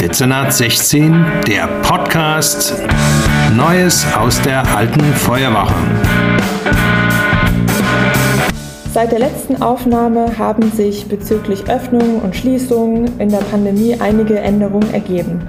Dezernat 16, der Podcast Neues aus der alten Feuerwache. Seit der letzten Aufnahme haben sich bezüglich Öffnung und Schließung in der Pandemie einige Änderungen ergeben.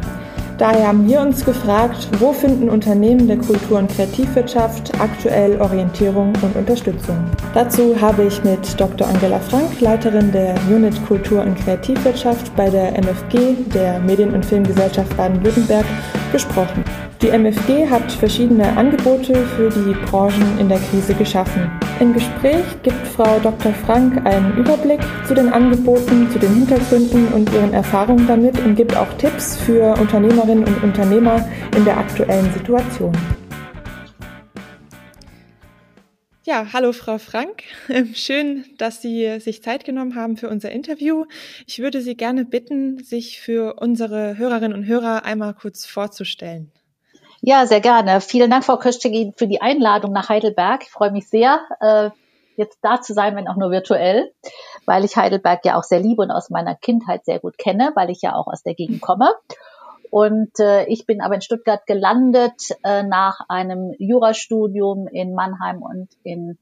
Daher haben wir uns gefragt, wo finden Unternehmen der Kultur- und Kreativwirtschaft aktuell Orientierung und Unterstützung. Dazu habe ich mit Dr. Angela Frank, Leiterin der Unit Kultur- und Kreativwirtschaft bei der MFG, der Medien- und Filmgesellschaft Baden-Württemberg, gesprochen. Die MFG hat verschiedene Angebote für die Branchen in der Krise geschaffen. Im Gespräch gibt Frau Dr. Frank einen Überblick zu den Angeboten, zu den Hintergründen und ihren Erfahrungen damit und gibt auch Tipps für Unternehmerinnen und Unternehmer in der aktuellen Situation. Ja, hallo Frau Frank. Schön, dass Sie sich Zeit genommen haben für unser Interview. Ich würde Sie gerne bitten, sich für unsere Hörerinnen und Hörer einmal kurz vorzustellen. Ja, sehr gerne. Vielen Dank, Frau Köstegin, für die Einladung nach Heidelberg. Ich freue mich sehr, äh, jetzt da zu sein, wenn auch nur virtuell, weil ich Heidelberg ja auch sehr liebe und aus meiner Kindheit sehr gut kenne, weil ich ja auch aus der Gegend komme. Und äh, ich bin aber in Stuttgart gelandet äh, nach einem Jurastudium in Mannheim und in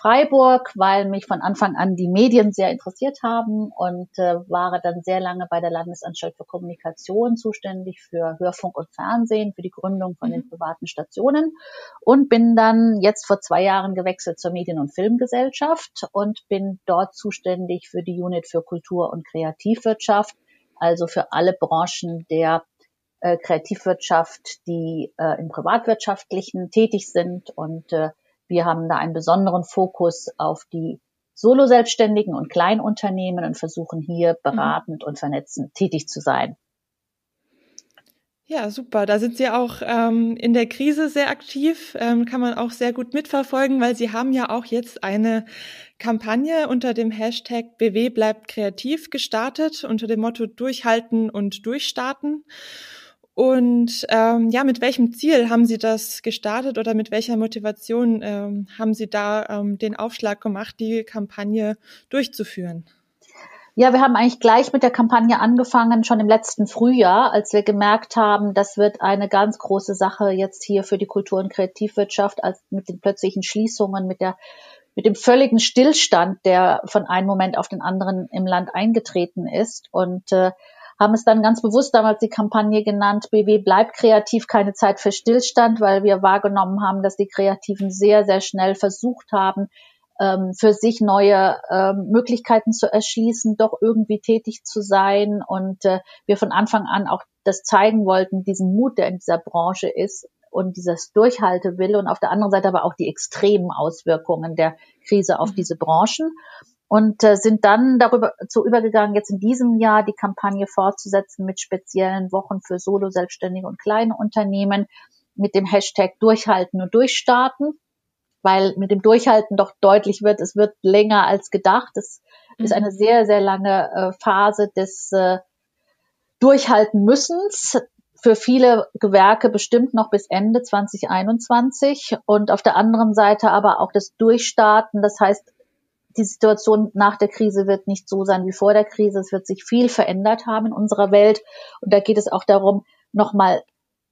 Freiburg, weil mich von Anfang an die Medien sehr interessiert haben und äh, war dann sehr lange bei der Landesanstalt für Kommunikation zuständig für Hörfunk und Fernsehen, für die Gründung von den mhm. privaten Stationen und bin dann jetzt vor zwei Jahren gewechselt zur Medien- und Filmgesellschaft und bin dort zuständig für die Unit für Kultur- und Kreativwirtschaft, also für alle Branchen der äh, Kreativwirtschaft, die äh, im privatwirtschaftlichen tätig sind und äh, wir haben da einen besonderen Fokus auf die Solo-Selbstständigen und Kleinunternehmen und versuchen hier mhm. beratend mhm. und vernetzend tätig zu sein. Ja, super. Da sind Sie auch ähm, in der Krise sehr aktiv, ähm, kann man auch sehr gut mitverfolgen, weil Sie haben ja auch jetzt eine Kampagne unter dem Hashtag BW bleibt kreativ gestartet, unter dem Motto Durchhalten und Durchstarten. Und ähm, ja, mit welchem Ziel haben Sie das gestartet oder mit welcher Motivation ähm, haben Sie da ähm, den Aufschlag gemacht, die Kampagne durchzuführen? Ja, wir haben eigentlich gleich mit der Kampagne angefangen, schon im letzten Frühjahr, als wir gemerkt haben, das wird eine ganz große Sache jetzt hier für die Kultur- und Kreativwirtschaft, als mit den plötzlichen Schließungen, mit der mit dem völligen Stillstand, der von einem Moment auf den anderen im Land eingetreten ist. Und äh, haben es dann ganz bewusst damals die Kampagne genannt, BW bleibt kreativ, keine Zeit für Stillstand, weil wir wahrgenommen haben, dass die Kreativen sehr, sehr schnell versucht haben, ähm, für sich neue ähm, Möglichkeiten zu erschließen, doch irgendwie tätig zu sein und äh, wir von Anfang an auch das zeigen wollten, diesen Mut, der in dieser Branche ist und dieses Durchhaltewille und auf der anderen Seite aber auch die extremen Auswirkungen der Krise auf mhm. diese Branchen und äh, sind dann darüber zu übergegangen, jetzt in diesem Jahr die Kampagne fortzusetzen mit speziellen Wochen für Solo-Selbstständige und kleine Unternehmen mit dem Hashtag Durchhalten und Durchstarten, weil mit dem Durchhalten doch deutlich wird, es wird länger als gedacht. Es mhm. ist eine sehr, sehr lange äh, Phase des äh, Durchhalten müssens für viele Gewerke bestimmt noch bis Ende 2021 und auf der anderen Seite aber auch das Durchstarten, das heißt die Situation nach der Krise wird nicht so sein wie vor der Krise. Es wird sich viel verändert haben in unserer Welt. Und da geht es auch darum, nochmal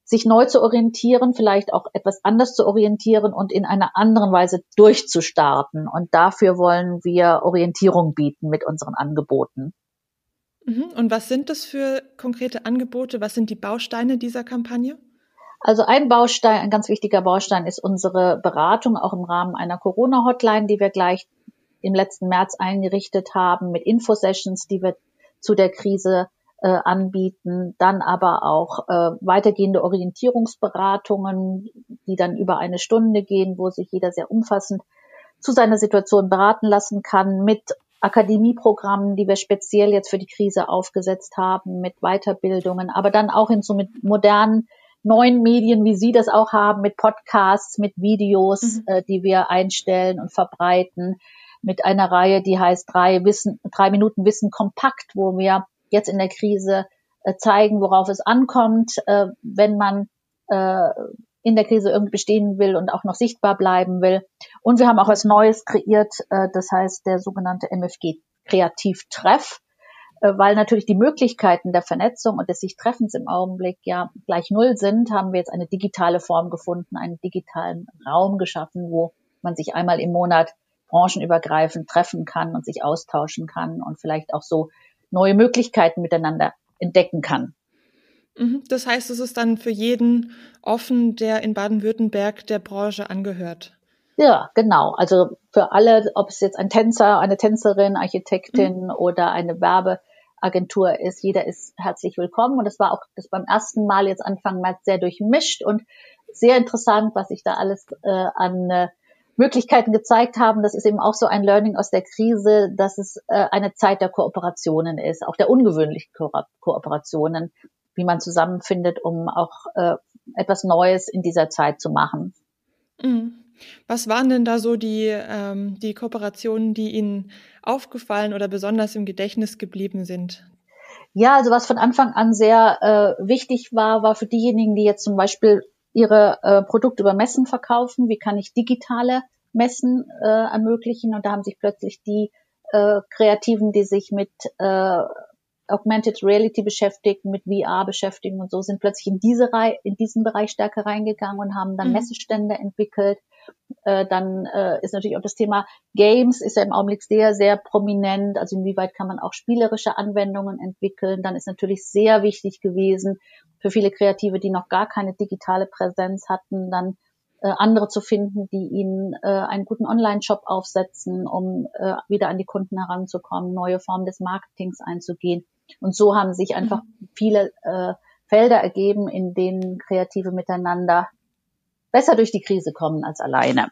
sich neu zu orientieren, vielleicht auch etwas anders zu orientieren und in einer anderen Weise durchzustarten. Und dafür wollen wir Orientierung bieten mit unseren Angeboten. Mhm. Und was sind das für konkrete Angebote? Was sind die Bausteine dieser Kampagne? Also ein Baustein, ein ganz wichtiger Baustein ist unsere Beratung, auch im Rahmen einer Corona-Hotline, die wir gleich im letzten März eingerichtet haben mit Infosessions, die wir zu der Krise äh, anbieten, dann aber auch äh, weitergehende Orientierungsberatungen, die dann über eine Stunde gehen, wo sich jeder sehr umfassend zu seiner Situation beraten lassen kann, mit Akademieprogrammen, die wir speziell jetzt für die Krise aufgesetzt haben, mit Weiterbildungen, aber dann auch hinzu mit modernen neuen Medien, wie Sie das auch haben, mit Podcasts, mit Videos, mhm. äh, die wir einstellen und verbreiten, mit einer Reihe, die heißt drei Wissen, drei Minuten Wissen kompakt, wo wir jetzt in der Krise äh, zeigen, worauf es ankommt, äh, wenn man äh, in der Krise irgendwie bestehen will und auch noch sichtbar bleiben will. Und wir haben auch was Neues kreiert, das heißt der sogenannte MFG Kreativtreff. weil natürlich die Möglichkeiten der Vernetzung und des sich Treffens im Augenblick ja gleich null sind, haben wir jetzt eine digitale Form gefunden, einen digitalen Raum geschaffen, wo man sich einmal im Monat branchenübergreifend treffen kann und sich austauschen kann und vielleicht auch so neue Möglichkeiten miteinander entdecken kann. Mhm. Das heißt, es ist dann für jeden offen, der in Baden-Württemberg der Branche angehört. Ja, genau. Also für alle, ob es jetzt ein Tänzer, eine Tänzerin, Architektin mhm. oder eine Werbeagentur ist, jeder ist herzlich willkommen. Und das war auch das beim ersten Mal jetzt Anfang März sehr durchmischt und sehr interessant, was sich da alles äh, an äh, Möglichkeiten gezeigt haben. Das ist eben auch so ein Learning aus der Krise, dass es äh, eine Zeit der Kooperationen ist, auch der ungewöhnlichen Ko Kooperationen, wie man zusammenfindet, um auch äh, etwas Neues in dieser Zeit zu machen. Mhm. Was waren denn da so die, ähm, die Kooperationen, die Ihnen aufgefallen oder besonders im Gedächtnis geblieben sind? Ja, also was von Anfang an sehr äh, wichtig war, war für diejenigen, die jetzt zum Beispiel ihre äh, Produkte über Messen verkaufen, wie kann ich digitale Messen äh, ermöglichen? Und da haben sich plötzlich die äh, Kreativen, die sich mit äh, Augmented Reality beschäftigen, mit VR beschäftigen und so, sind plötzlich in diese Reihe, in diesen Bereich stärker reingegangen und haben dann mhm. Messestände entwickelt. Äh, dann äh, ist natürlich auch das Thema Games ist ja im Augenblick sehr, sehr prominent. Also inwieweit kann man auch spielerische Anwendungen entwickeln? Dann ist natürlich sehr wichtig gewesen für viele Kreative, die noch gar keine digitale Präsenz hatten, dann äh, andere zu finden, die ihnen äh, einen guten Online-Shop aufsetzen, um äh, wieder an die Kunden heranzukommen, neue Formen des Marketings einzugehen. Und so haben sich einfach mhm. viele äh, Felder ergeben, in denen Kreative miteinander besser durch die Krise kommen als alleine.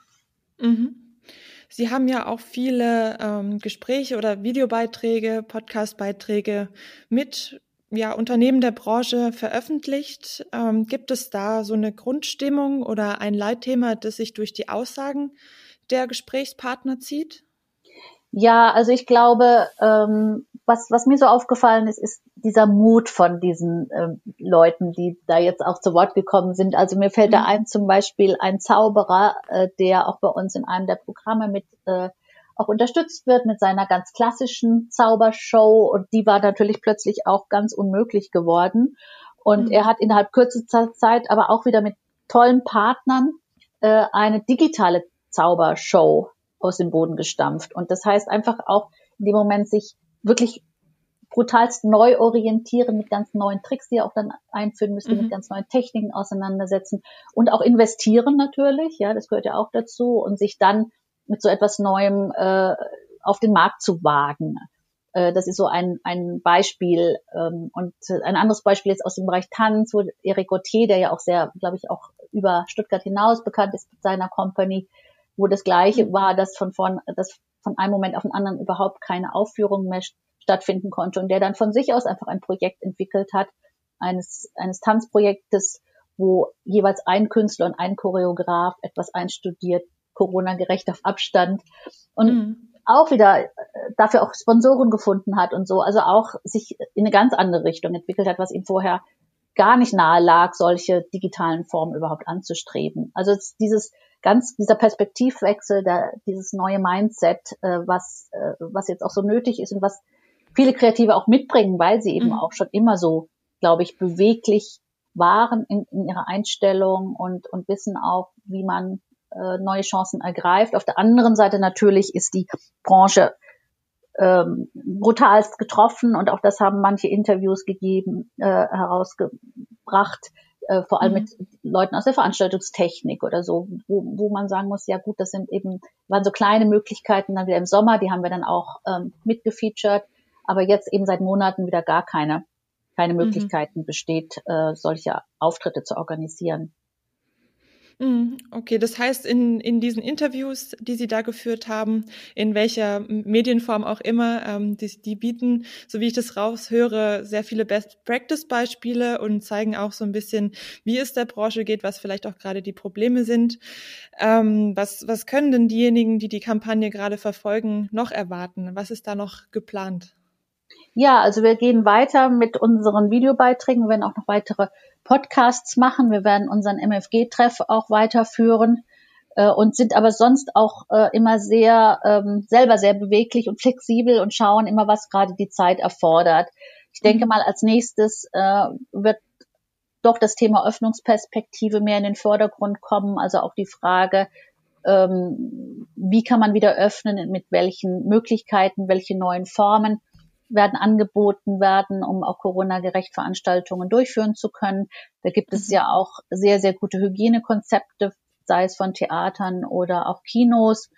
Mhm. Sie haben ja auch viele ähm, Gespräche oder Videobeiträge, Podcastbeiträge mit ja, Unternehmen der Branche veröffentlicht. Ähm, gibt es da so eine Grundstimmung oder ein Leitthema, das sich durch die Aussagen der Gesprächspartner zieht? Ja, also ich glaube, ähm, was, was mir so aufgefallen ist, ist dieser Mut von diesen ähm, Leuten, die da jetzt auch zu Wort gekommen sind. Also mir fällt mhm. da ein zum Beispiel ein Zauberer, äh, der auch bei uns in einem der Programme mit äh, auch unterstützt wird mit seiner ganz klassischen Zaubershow und die war natürlich plötzlich auch ganz unmöglich geworden. Und mhm. er hat innerhalb kürzester Zeit aber auch wieder mit tollen Partnern äh, eine digitale Zaubershow aus dem Boden gestampft. Und das heißt einfach auch in dem Moment sich wirklich brutalst neu orientieren mit ganz neuen Tricks, die er auch dann einführen müsste, mhm. mit ganz neuen Techniken auseinandersetzen und auch investieren natürlich, ja, das gehört ja auch dazu und sich dann mit so etwas Neuem äh, auf den Markt zu wagen. Äh, das ist so ein, ein Beispiel. Ähm, und ein anderes Beispiel ist aus dem Bereich Tanz, wo Eric Gauthier, der ja auch sehr, glaube ich, auch über Stuttgart hinaus bekannt ist mit seiner Company, wo das Gleiche mhm. war, dass von vorn, dass von einem Moment auf den anderen überhaupt keine Aufführung mehr stattfinden konnte und der dann von sich aus einfach ein Projekt entwickelt hat, eines, eines Tanzprojektes, wo jeweils ein Künstler und ein Choreograf etwas einstudiert, Corona-gerecht auf Abstand und mhm. auch wieder äh, dafür auch Sponsoren gefunden hat und so, also auch sich in eine ganz andere Richtung entwickelt hat, was ihm vorher gar nicht nahe lag, solche digitalen Formen überhaupt anzustreben. Also dieses ganz dieser Perspektivwechsel, der, dieses neue Mindset, äh, was äh, was jetzt auch so nötig ist und was viele Kreative auch mitbringen, weil sie eben mhm. auch schon immer so, glaube ich, beweglich waren in, in ihrer Einstellung und und wissen auch, wie man äh, neue Chancen ergreift. Auf der anderen Seite natürlich ist die Branche ähm, brutalst getroffen und auch das haben manche Interviews gegeben, äh, herausgebracht, äh, vor allem mhm. mit Leuten aus der Veranstaltungstechnik oder so, wo, wo man sagen muss, ja gut, das sind eben, waren so kleine Möglichkeiten dann wieder im Sommer, die haben wir dann auch ähm, mitgefeatured, aber jetzt eben seit Monaten wieder gar keine, keine mhm. Möglichkeiten besteht, äh, solche Auftritte zu organisieren. Mhm, okay, das heißt, in, in diesen Interviews, die Sie da geführt haben, in welcher Medienform auch immer, ähm, die, die bieten, so wie ich das raushöre, sehr viele Best-Practice-Beispiele und zeigen auch so ein bisschen, wie es der Branche geht, was vielleicht auch gerade die Probleme sind. Ähm, was, was können denn diejenigen, die die Kampagne gerade verfolgen, noch erwarten? Was ist da noch geplant? Ja, also wir gehen weiter mit unseren Videobeiträgen, wir werden auch noch weitere Podcasts machen. Wir werden unseren MFG-Treff auch weiterführen. äh, und sind aber sonst auch äh, immer sehr ähm, selber sehr beweglich und flexibel und schauen immer, was gerade die Zeit erfordert. Ich denke mhm. mal, als nächstes äh, wird doch das Thema Öffnungsperspektive mehr in den Vordergrund kommen, also auch die Frage, ähm, wie kann man wieder öffnen, mit welchen Möglichkeiten, welche neuen Formen werden angeboten werden, um auch Corona-gerecht Veranstaltungen durchführen zu können. Da gibt es mhm. ja auch sehr, sehr gute Hygienekonzepte, sei es von Theatern oder auch Kinos.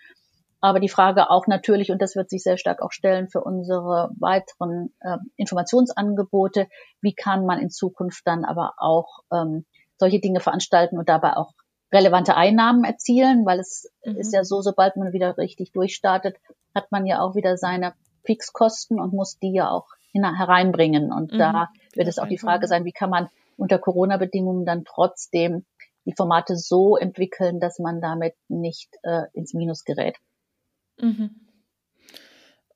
Aber die Frage auch natürlich, und das wird sich sehr stark auch stellen für unsere weiteren äh, Informationsangebote, wie kann man in Zukunft dann aber auch ähm, solche Dinge veranstalten und dabei auch relevante Einnahmen erzielen, weil es mhm. ist ja so, sobald man wieder richtig durchstartet, hat man ja auch wieder seine Fixkosten und muss die ja auch hereinbringen. Und mhm. da wird es auch die Frage sein, wie kann man unter Corona-Bedingungen dann trotzdem die Formate so entwickeln, dass man damit nicht äh, ins Minus gerät. Mhm.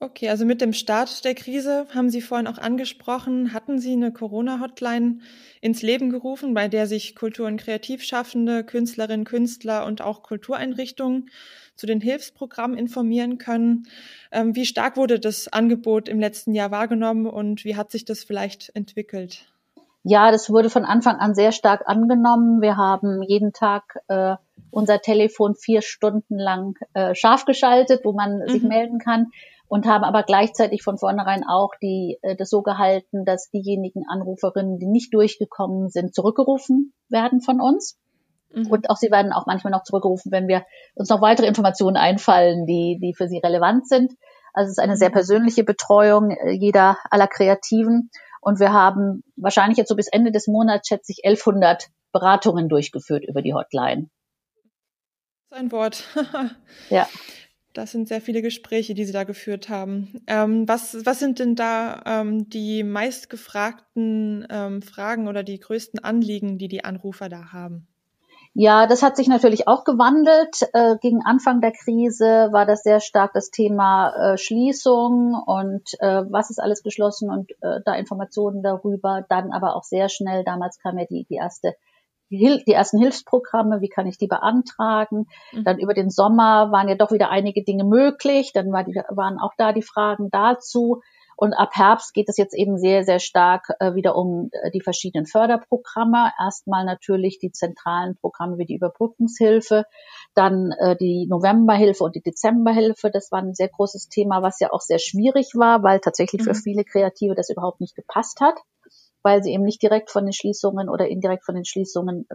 Okay, also mit dem Start der Krise haben Sie vorhin auch angesprochen, hatten Sie eine Corona-Hotline ins Leben gerufen, bei der sich Kultur- und Kreativschaffende, Künstlerinnen, Künstler und auch Kultureinrichtungen zu den Hilfsprogrammen informieren können. Ähm, wie stark wurde das Angebot im letzten Jahr wahrgenommen und wie hat sich das vielleicht entwickelt? Ja, das wurde von Anfang an sehr stark angenommen. Wir haben jeden Tag äh, unser Telefon vier Stunden lang äh, scharf geschaltet, wo man mhm. sich melden kann und haben aber gleichzeitig von vornherein auch die, äh, das so gehalten, dass diejenigen Anruferinnen, die nicht durchgekommen sind, zurückgerufen werden von uns. Mhm. Und auch sie werden auch manchmal noch zurückgerufen, wenn wir uns noch weitere Informationen einfallen, die, die für sie relevant sind. Also es ist eine sehr mhm. persönliche Betreuung äh, jeder aller Kreativen. Und wir haben wahrscheinlich jetzt so bis Ende des Monats, schätze ich, 1100 Beratungen durchgeführt über die Hotline. Ein Wort. ja. Das sind sehr viele Gespräche, die Sie da geführt haben. Ähm, was, was sind denn da ähm, die meistgefragten ähm, Fragen oder die größten Anliegen, die die Anrufer da haben? Ja, das hat sich natürlich auch gewandelt. Äh, gegen Anfang der Krise war das sehr stark das Thema äh, Schließung und äh, was ist alles geschlossen und äh, da Informationen darüber. Dann aber auch sehr schnell, damals kam ja die, die erste die ersten Hilfsprogramme, wie kann ich die beantragen? Mhm. Dann über den Sommer waren ja doch wieder einige Dinge möglich. Dann war die, waren auch da die Fragen dazu. Und ab Herbst geht es jetzt eben sehr, sehr stark äh, wieder um äh, die verschiedenen Förderprogramme. Erstmal natürlich die zentralen Programme wie die Überbrückungshilfe, dann äh, die Novemberhilfe und die Dezemberhilfe. Das war ein sehr großes Thema, was ja auch sehr schwierig war, weil tatsächlich mhm. für viele Kreative das überhaupt nicht gepasst hat weil sie eben nicht direkt von den Schließungen oder indirekt von den Schließungen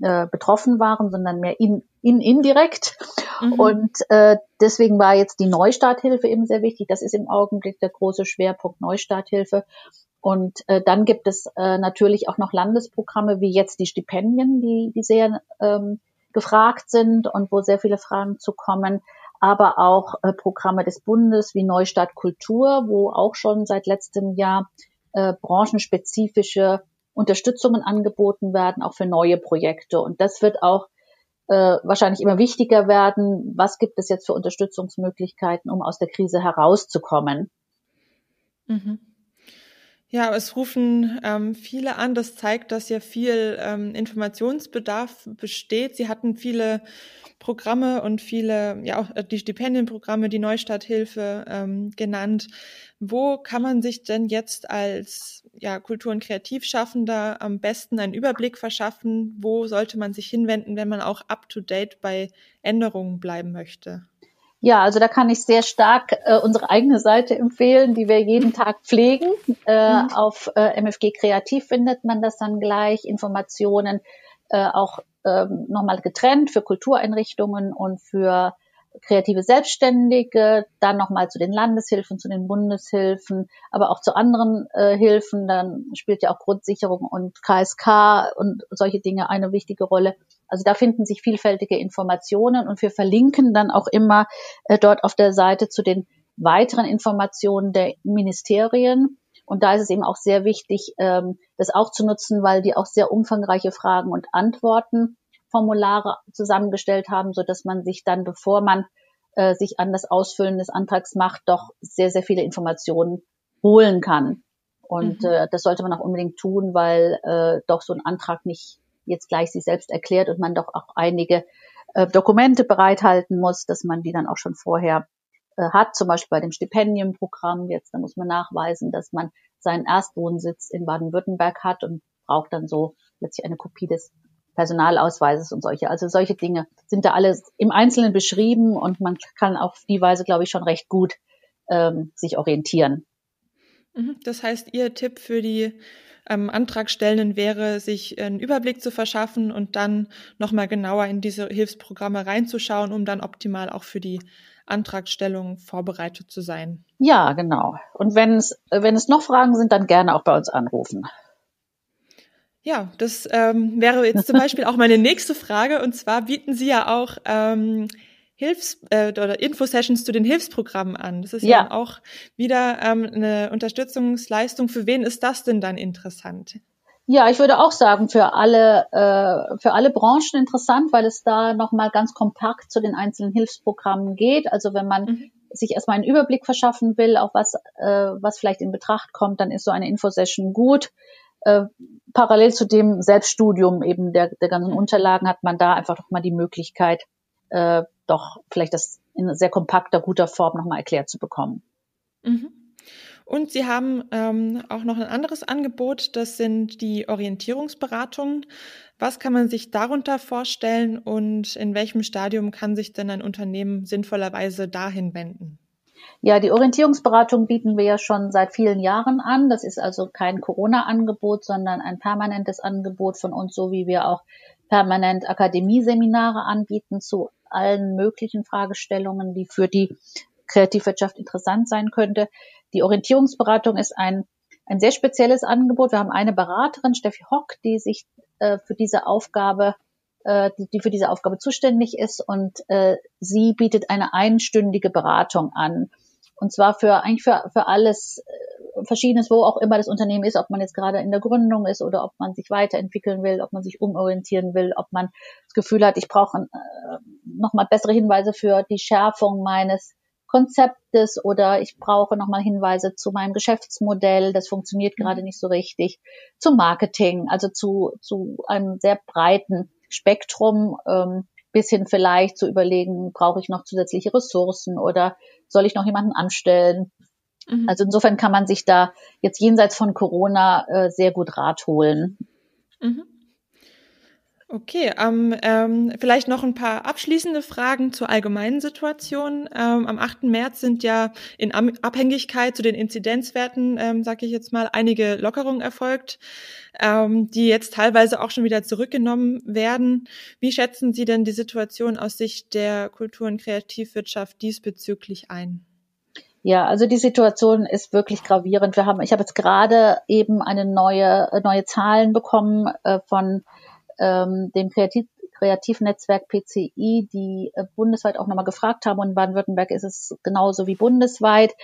äh, betroffen waren, sondern mehr in, in indirekt. Mhm. Und äh, deswegen war jetzt die Neustarthilfe eben sehr wichtig. Das ist im Augenblick der große Schwerpunkt Neustarthilfe. Und äh, dann gibt es äh, natürlich auch noch Landesprogramme wie jetzt die Stipendien, die, die sehr ähm, gefragt sind und wo sehr viele Fragen zu kommen aber auch äh, Programme des Bundes wie Neustart Kultur, wo auch schon seit letztem Jahr äh, branchenspezifische Unterstützungen angeboten werden, auch für neue Projekte. Und das wird auch äh, wahrscheinlich immer wichtiger werden. Was gibt es jetzt für Unterstützungsmöglichkeiten, um aus der Krise herauszukommen? Mhm. Ja, es rufen ähm, viele an. Das zeigt, dass ja viel ähm, Informationsbedarf besteht. Sie hatten viele Programme und viele, ja auch äh, die Stipendienprogramme, die Neustarthilfe ähm, genannt. Wo kann man sich denn jetzt als ja, Kultur- und Kreativschaffender am besten einen Überblick verschaffen? Wo sollte man sich hinwenden, wenn man auch up-to-date bei Änderungen bleiben möchte? Ja, also da kann ich sehr stark äh, unsere eigene Seite empfehlen, die wir jeden Tag pflegen. Äh, mhm. Auf äh, MFG Kreativ findet man das dann gleich, Informationen äh, auch ähm, nochmal getrennt für Kultureinrichtungen und für kreative Selbstständige, dann nochmal zu den Landeshilfen, zu den Bundeshilfen, aber auch zu anderen äh, Hilfen. Dann spielt ja auch Grundsicherung und KSK und solche Dinge eine wichtige Rolle. Also da finden sich vielfältige Informationen und wir verlinken dann auch immer äh, dort auf der Seite zu den weiteren Informationen der Ministerien. Und da ist es eben auch sehr wichtig, ähm, das auch zu nutzen, weil die auch sehr umfangreiche Fragen und Antworten Formulare zusammengestellt haben, so dass man sich dann, bevor man äh, sich an das Ausfüllen des Antrags macht, doch sehr, sehr viele Informationen holen kann. Und mhm. äh, das sollte man auch unbedingt tun, weil äh, doch so ein Antrag nicht jetzt gleich sich selbst erklärt und man doch auch einige äh, Dokumente bereithalten muss, dass man die dann auch schon vorher äh, hat, zum Beispiel bei dem Stipendienprogramm jetzt, da muss man nachweisen, dass man seinen Erstwohnsitz in Baden-Württemberg hat und braucht dann so letztlich eine Kopie des Personalausweises und solche. Also solche Dinge sind da alles im Einzelnen beschrieben und man kann auf die Weise, glaube ich, schon recht gut ähm, sich orientieren. Mhm. Das heißt, Ihr Tipp für die ähm, Antragstellenden wäre, sich einen Überblick zu verschaffen und dann nochmal genauer in diese Hilfsprogramme reinzuschauen, um dann optimal auch für die Antragstellung vorbereitet zu sein. Ja, genau. Und wenn es, wenn es noch Fragen sind, dann gerne auch bei uns anrufen. Ja, das ähm, wäre jetzt zum Beispiel auch meine nächste Frage. Und zwar bieten Sie ja auch ähm, Hilfs- äh, oder Infosessions zu den Hilfsprogrammen an. Das ist ja, ja auch wieder ähm, eine Unterstützungsleistung. Für wen ist das denn dann interessant? Ja, ich würde auch sagen, für alle, äh, für alle Branchen interessant, weil es da nochmal ganz kompakt zu den einzelnen Hilfsprogrammen geht. Also wenn man mhm. sich erstmal einen Überblick verschaffen will, auf was, äh, was vielleicht in Betracht kommt, dann ist so eine Infosession gut. Äh, parallel zu dem Selbststudium eben der, der ganzen Unterlagen hat man da einfach nochmal die Möglichkeit, äh, doch vielleicht das in sehr kompakter, guter Form nochmal erklärt zu bekommen. Mhm. Und Sie haben ähm, auch noch ein anderes Angebot, das sind die Orientierungsberatungen. Was kann man sich darunter vorstellen und in welchem Stadium kann sich denn ein Unternehmen sinnvollerweise dahin wenden? Ja, die Orientierungsberatung bieten wir ja schon seit vielen Jahren an. Das ist also kein Corona-Angebot, sondern ein permanentes Angebot von uns, so wie wir auch permanent Akademieseminare anbieten zu allen möglichen Fragestellungen, die für die Kreativwirtschaft interessant sein könnte. Die Orientierungsberatung ist ein, ein sehr spezielles Angebot. Wir haben eine Beraterin, Steffi Hock, die sich äh, für diese Aufgabe äh, die, die für diese Aufgabe zuständig ist und äh, sie bietet eine einstündige Beratung an. Und zwar für eigentlich für, für alles äh, Verschiedenes, wo auch immer das Unternehmen ist, ob man jetzt gerade in der Gründung ist oder ob man sich weiterentwickeln will, ob man sich umorientieren will, ob man das Gefühl hat, ich brauche äh, nochmal bessere Hinweise für die Schärfung meines Konzeptes oder ich brauche nochmal Hinweise zu meinem Geschäftsmodell, das funktioniert mhm. gerade nicht so richtig, zum Marketing, also zu, zu einem sehr breiten Spektrum, ähm, bis hin vielleicht zu überlegen, brauche ich noch zusätzliche Ressourcen oder soll ich noch jemanden anstellen? Mhm. Also insofern kann man sich da jetzt jenseits von Corona äh, sehr gut Rat holen. Mhm. Okay, ähm, ähm, vielleicht noch ein paar abschließende Fragen zur allgemeinen Situation. Ähm, am 8. März sind ja in Abhängigkeit zu den Inzidenzwerten, ähm, sage ich jetzt mal, einige Lockerungen erfolgt, ähm, die jetzt teilweise auch schon wieder zurückgenommen werden. Wie schätzen Sie denn die Situation aus Sicht der Kultur- und Kreativwirtschaft diesbezüglich ein? Ja, also die Situation ist wirklich gravierend. Wir haben, ich habe jetzt gerade eben eine neue neue Zahlen bekommen äh, von ähm, dem Kreativ Kreativnetzwerk PCI, die äh, bundesweit auch nochmal gefragt haben. Und in Baden-Württemberg ist es genauso wie bundesweit.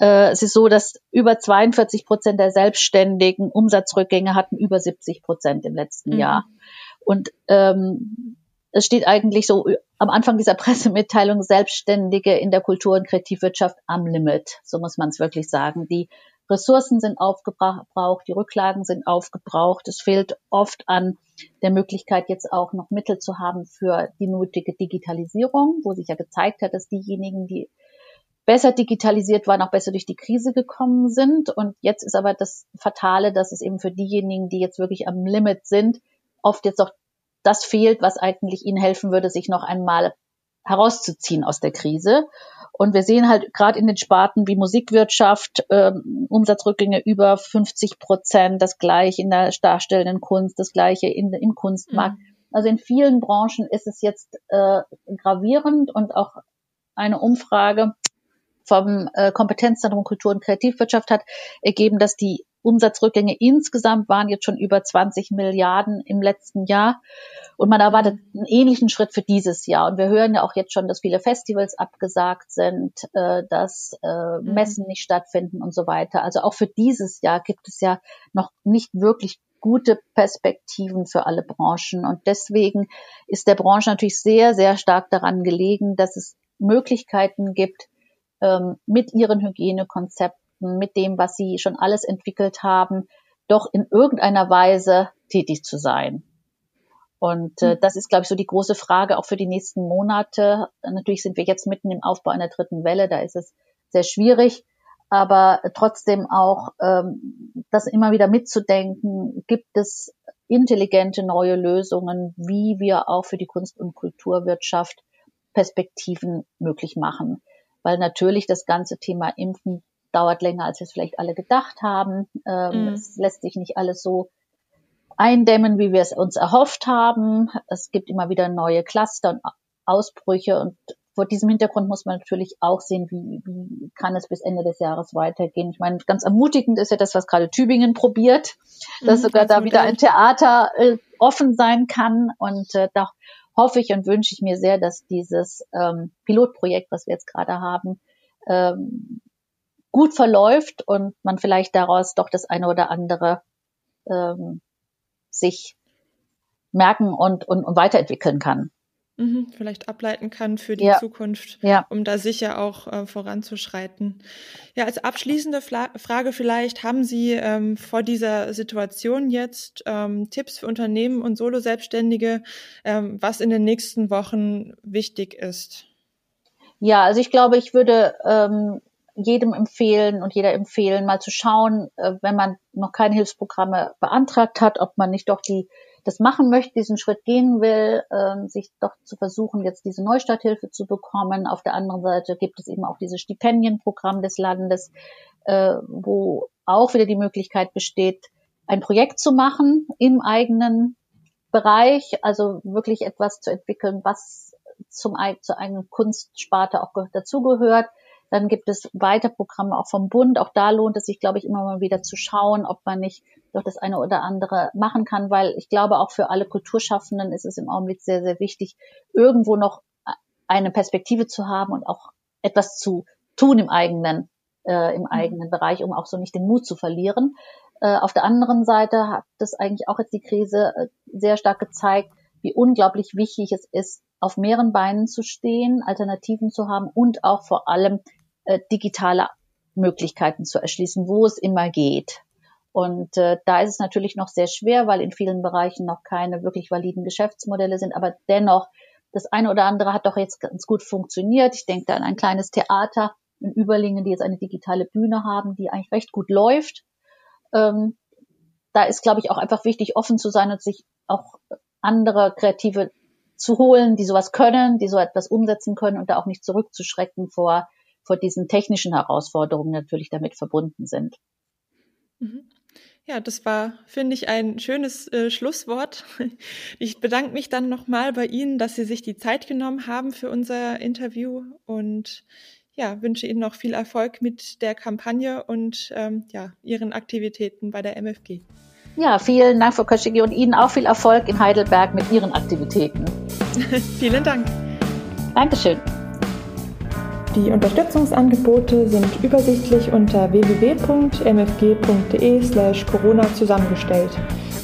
Äh, es ist so, dass über 42 Prozent der Selbstständigen Umsatzrückgänge hatten, über 70 Prozent im letzten mhm. Jahr. Und ähm, es steht eigentlich so am Anfang dieser Pressemitteilung Selbstständige in der Kultur- und Kreativwirtschaft am Limit. So muss man es wirklich sagen. Die Ressourcen sind aufgebraucht, die Rücklagen sind aufgebraucht. Es fehlt oft an der Möglichkeit, jetzt auch noch Mittel zu haben für die nötige Digitalisierung, wo sich ja gezeigt hat, dass diejenigen, die besser digitalisiert waren, auch besser durch die Krise gekommen sind. Und jetzt ist aber das Fatale, dass es eben für diejenigen, die jetzt wirklich am Limit sind, oft jetzt auch das fehlt, was eigentlich ihnen helfen würde, sich noch einmal herauszuziehen aus der Krise. Und wir sehen halt gerade in den Sparten wie Musikwirtschaft ähm, Umsatzrückgänge über 50 Prozent, das gleiche in der darstellenden Kunst, das gleiche in, im Kunstmarkt. Mhm. Also in vielen Branchen ist es jetzt äh, gravierend und auch eine Umfrage vom äh, Kompetenzzentrum Kultur und Kreativwirtschaft hat ergeben, dass die Umsatzrückgänge insgesamt waren jetzt schon über 20 Milliarden im letzten Jahr. Und man erwartet einen ähnlichen Schritt für dieses Jahr. Und wir hören ja auch jetzt schon, dass viele Festivals abgesagt sind, äh, dass äh, mhm. Messen nicht stattfinden und so weiter. Also auch für dieses Jahr gibt es ja noch nicht wirklich gute Perspektiven für alle Branchen. Und deswegen ist der Branche natürlich sehr, sehr stark daran gelegen, dass es Möglichkeiten gibt, ähm, mit ihren Hygienekonzepten mit dem, was sie schon alles entwickelt haben, doch in irgendeiner Weise tätig zu sein. Und äh, das ist, glaube ich, so die große Frage auch für die nächsten Monate. Natürlich sind wir jetzt mitten im Aufbau einer dritten Welle, da ist es sehr schwierig, aber trotzdem auch ähm, das immer wieder mitzudenken, gibt es intelligente neue Lösungen, wie wir auch für die Kunst- und Kulturwirtschaft Perspektiven möglich machen. Weil natürlich das ganze Thema Impfen dauert länger, als wir es vielleicht alle gedacht haben. Ähm, mhm. Es lässt sich nicht alles so eindämmen, wie wir es uns erhofft haben. Es gibt immer wieder neue Cluster und Ausbrüche und vor diesem Hintergrund muss man natürlich auch sehen, wie, wie kann es bis Ende des Jahres weitergehen. Ich meine, ganz ermutigend ist ja das, was gerade Tübingen probiert, dass mhm, sogar da wieder ein Theater äh, offen sein kann. Und äh, da hoffe ich und wünsche ich mir sehr, dass dieses ähm, Pilotprojekt, was wir jetzt gerade haben, ähm, gut verläuft und man vielleicht daraus doch das eine oder andere ähm, sich merken und, und, und weiterentwickeln kann. Mhm, vielleicht ableiten kann für die ja. Zukunft, ja. um da sicher auch äh, voranzuschreiten. Ja, als abschließende Fla Frage vielleicht, haben Sie ähm, vor dieser Situation jetzt ähm, Tipps für Unternehmen und Solo-Selbstständige, ähm, was in den nächsten Wochen wichtig ist? Ja, also ich glaube, ich würde ähm, jedem empfehlen und jeder empfehlen, mal zu schauen, äh, wenn man noch keine Hilfsprogramme beantragt hat, ob man nicht doch die das machen möchte, diesen Schritt gehen will, äh, sich doch zu versuchen, jetzt diese Neustarthilfe zu bekommen. Auf der anderen Seite gibt es eben auch dieses Stipendienprogramm des Landes, äh, wo auch wieder die Möglichkeit besteht, ein Projekt zu machen im eigenen Bereich, also wirklich etwas zu entwickeln, was zum, zur eigenen Kunstsparte auch dazugehört. Dann gibt es weiter Programme auch vom Bund. Auch da lohnt es sich, glaube ich, immer mal wieder zu schauen, ob man nicht doch das eine oder andere machen kann, weil ich glaube, auch für alle Kulturschaffenden ist es im Augenblick sehr, sehr wichtig, irgendwo noch eine Perspektive zu haben und auch etwas zu tun im eigenen, äh, im mhm. eigenen Bereich, um auch so nicht den Mut zu verlieren. Äh, auf der anderen Seite hat das eigentlich auch jetzt die Krise äh, sehr stark gezeigt, wie unglaublich wichtig es ist, auf mehreren Beinen zu stehen, Alternativen zu haben und auch vor allem äh, digitale Möglichkeiten zu erschließen, wo es immer geht. Und äh, da ist es natürlich noch sehr schwer, weil in vielen Bereichen noch keine wirklich validen Geschäftsmodelle sind. Aber dennoch, das eine oder andere hat doch jetzt ganz gut funktioniert. Ich denke da an ein kleines Theater in Überlingen, die jetzt eine digitale Bühne haben, die eigentlich recht gut läuft. Ähm, da ist, glaube ich, auch einfach wichtig, offen zu sein und sich auch andere Kreative zu holen, die sowas können, die so etwas umsetzen können und da auch nicht zurückzuschrecken vor vor diesen technischen Herausforderungen natürlich damit verbunden sind. Mhm. Ja, das war, finde ich, ein schönes äh, Schlusswort. Ich bedanke mich dann nochmal bei Ihnen, dass Sie sich die Zeit genommen haben für unser Interview und ja, wünsche Ihnen noch viel Erfolg mit der Kampagne und ähm, ja, Ihren Aktivitäten bei der MFG. Ja, vielen Dank, Frau Köschigi, und Ihnen auch viel Erfolg in Heidelberg mit Ihren Aktivitäten. Vielen Dank. Dankeschön. Die Unterstützungsangebote sind übersichtlich unter www.mfg.de/corona zusammengestellt.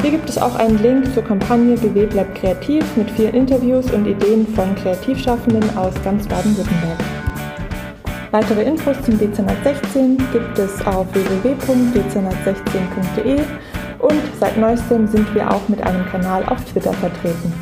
Hier gibt es auch einen Link zur Kampagne BW bleibt kreativ mit vielen Interviews und Ideen von Kreativschaffenden aus ganz Baden-Württemberg. Weitere Infos zum Dezernat 16 gibt es auf www.dezernat16.de und seit neuestem sind wir auch mit einem Kanal auf Twitter vertreten.